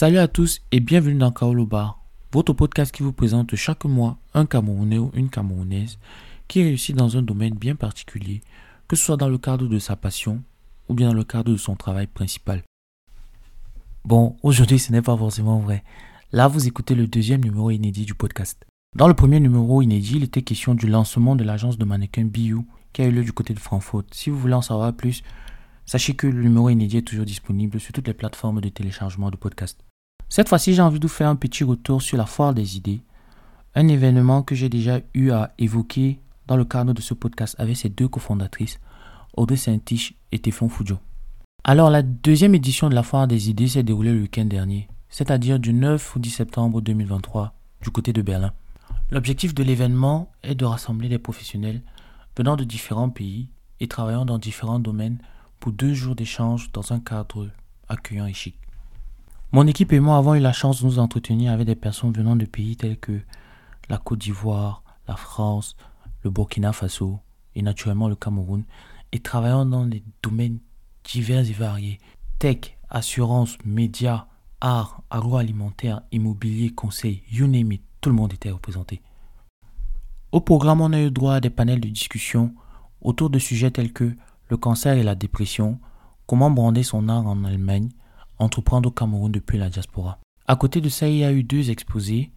Salut à tous et bienvenue dans Kaolo Bar, votre podcast qui vous présente chaque mois un Camerounais ou une Camerounaise qui réussit dans un domaine bien particulier, que ce soit dans le cadre de sa passion ou bien dans le cadre de son travail principal. Bon, aujourd'hui ce n'est pas forcément vrai. Là, vous écoutez le deuxième numéro inédit du podcast. Dans le premier numéro inédit, il était question du lancement de l'agence de mannequins BU qui a eu lieu du côté de Francfort. Si vous voulez en savoir plus, sachez que le numéro inédit est toujours disponible sur toutes les plateformes de téléchargement de podcasts. Cette fois-ci, j'ai envie de vous faire un petit retour sur la foire des idées, un événement que j'ai déjà eu à évoquer dans le cadre de ce podcast avec ses deux cofondatrices, Audrey Saint-Tiche et Teflon Foudio. Alors, la deuxième édition de la foire des idées s'est déroulée le week-end dernier, c'est-à-dire du 9 au 10 septembre 2023, du côté de Berlin. L'objectif de l'événement est de rassembler des professionnels venant de différents pays et travaillant dans différents domaines pour deux jours d'échange dans un cadre accueillant et chic. Mon équipe et moi avons eu la chance de nous entretenir avec des personnes venant de pays tels que la Côte d'Ivoire, la France, le Burkina Faso et naturellement le Cameroun et travaillant dans des domaines divers et variés. Tech, assurance, médias, art, agroalimentaire, immobilier, conseil, you name it, tout le monde était représenté. Au programme, on a eu droit à des panels de discussion autour de sujets tels que le cancer et la dépression, comment brander son art en Allemagne, entreprendre au Cameroun depuis la diaspora. À côté de ça, il y a eu deux exposés,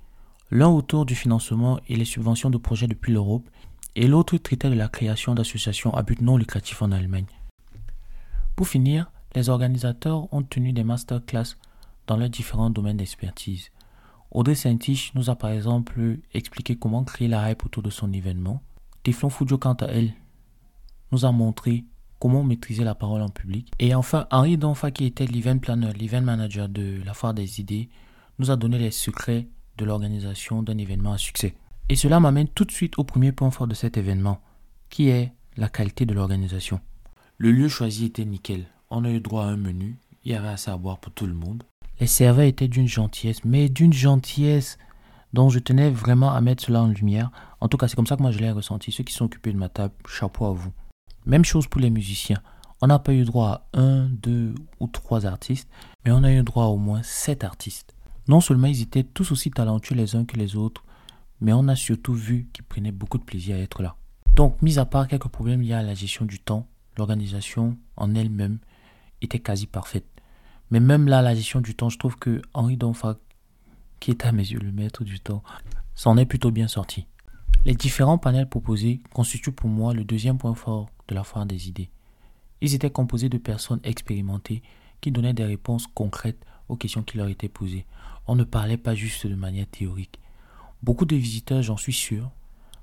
l'un autour du financement et les subventions de projets depuis l'Europe, et l'autre traitait de la création d'associations à but non lucratif en Allemagne. Pour finir, les organisateurs ont tenu des masterclass dans leurs différents domaines d'expertise. Audrey Saint-Tiche nous a par exemple expliqué comment créer la hype autour de son événement. Teflon Fujo, quant à elle, nous a montré comment maîtriser la parole en public. Et enfin, Henri Donfa, qui était l'event planner, l'event manager de la foire des idées, nous a donné les secrets de l'organisation d'un événement à succès. Et cela m'amène tout de suite au premier point fort de cet événement, qui est la qualité de l'organisation. Le lieu choisi était nickel. On a eu droit à un menu, il y avait assez à boire pour tout le monde. Les serveurs étaient d'une gentillesse, mais d'une gentillesse dont je tenais vraiment à mettre cela en lumière. En tout cas, c'est comme ça que moi je l'ai ressenti. Ceux qui sont occupés de ma table, chapeau à vous. Même chose pour les musiciens. On n'a pas eu droit à un, deux ou trois artistes, mais on a eu droit à au moins sept artistes. Non seulement ils étaient tous aussi talentueux les uns que les autres, mais on a surtout vu qu'ils prenaient beaucoup de plaisir à être là. Donc, mis à part quelques problèmes liés à la gestion du temps, l'organisation en elle-même était quasi parfaite. Mais même là, la gestion du temps, je trouve que Henri Donfac, qui est à mes yeux le maître du temps, s'en est plutôt bien sorti. Les différents panels proposés constituent pour moi le deuxième point fort de la foire des idées. Ils étaient composés de personnes expérimentées qui donnaient des réponses concrètes aux questions qui leur étaient posées. On ne parlait pas juste de manière théorique. Beaucoup de visiteurs, j'en suis sûr,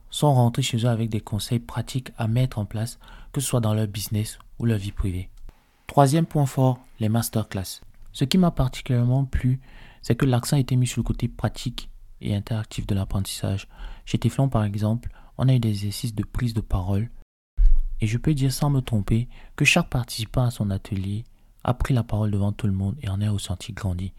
sont rentrés chez eux avec des conseils pratiques à mettre en place, que ce soit dans leur business ou leur vie privée. Troisième point fort, les masterclass. Ce qui m'a particulièrement plu, c'est que l'accent était mis sur le côté pratique et interactif de l'apprentissage. Chez Teflon, par exemple, on a eu des exercices de prise de parole et je peux dire sans me tromper que chaque participant à son atelier a pris la parole devant tout le monde et en est ressenti grandi.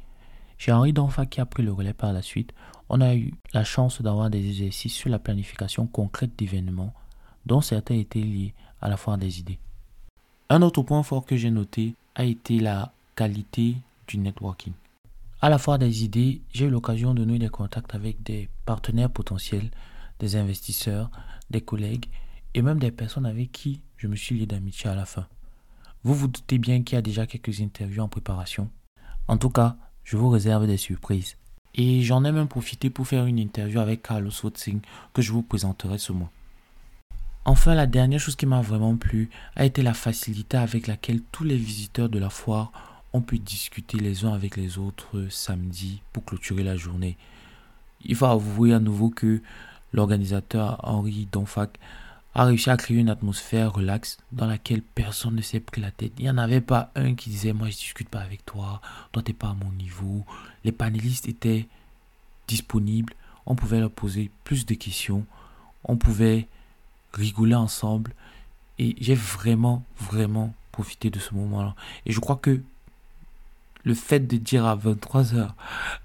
Chez Henri Donfa qui a pris le relais par la suite, on a eu la chance d'avoir des exercices sur la planification concrète d'événements dont certains étaient liés à la foire des idées. Un autre point fort que j'ai noté a été la qualité du networking. À la foire des idées, j'ai eu l'occasion de nouer des contacts avec des partenaires potentiels, des investisseurs, des collègues et même des personnes avec qui je me suis lié d'amitié à la fin. Vous vous doutez bien qu'il y a déjà quelques interviews en préparation. En tout cas, je vous réserve des surprises. Et j'en ai même profité pour faire une interview avec Carlos Wotzing que je vous présenterai ce mois. Enfin, la dernière chose qui m'a vraiment plu a été la facilité avec laquelle tous les visiteurs de la foire ont pu discuter les uns avec les autres samedi pour clôturer la journée. Il faut avouer à nouveau que l'organisateur Henri Donfac a réussi à créer une atmosphère relaxe dans laquelle personne ne s'est pris la tête. Il n'y en avait pas un qui disait Moi, je discute pas avec toi, toi, tu n'es pas à mon niveau. Les panélistes étaient disponibles, on pouvait leur poser plus de questions, on pouvait rigoler ensemble. Et j'ai vraiment, vraiment profité de ce moment-là. Et je crois que le fait de dire à 23h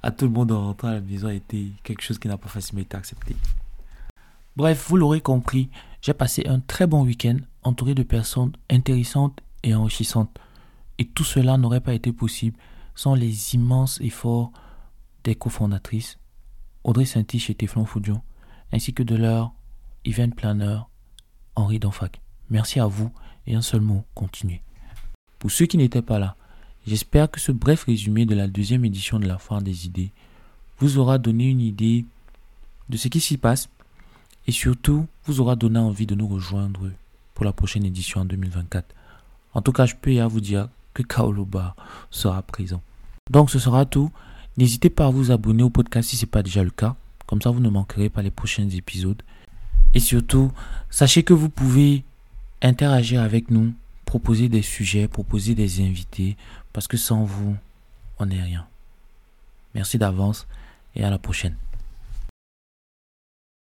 à tout le monde en rentrant à la maison a été quelque chose qui n'a pas facilement été accepté. Bref, vous l'aurez compris, j'ai passé un très bon week-end entouré de personnes intéressantes et enrichissantes. Et tout cela n'aurait pas été possible sont les immenses efforts des cofondatrices, Audrey Saint-Tiche et Teflon Foudion, ainsi que de leur event planner, Henri Donfac. Merci à vous et un seul mot, continuez. Pour ceux qui n'étaient pas là, j'espère que ce bref résumé de la deuxième édition de la Foire des idées vous aura donné une idée de ce qui s'y passe et surtout vous aura donné envie de nous rejoindre pour la prochaine édition en 2024. En tout cas, je peux y vous dire que Kaoloba sera présent. Donc ce sera tout. N'hésitez pas à vous abonner au podcast si ce n'est pas déjà le cas. Comme ça, vous ne manquerez pas les prochains épisodes. Et surtout, sachez que vous pouvez interagir avec nous, proposer des sujets, proposer des invités, parce que sans vous, on n'est rien. Merci d'avance et à la prochaine.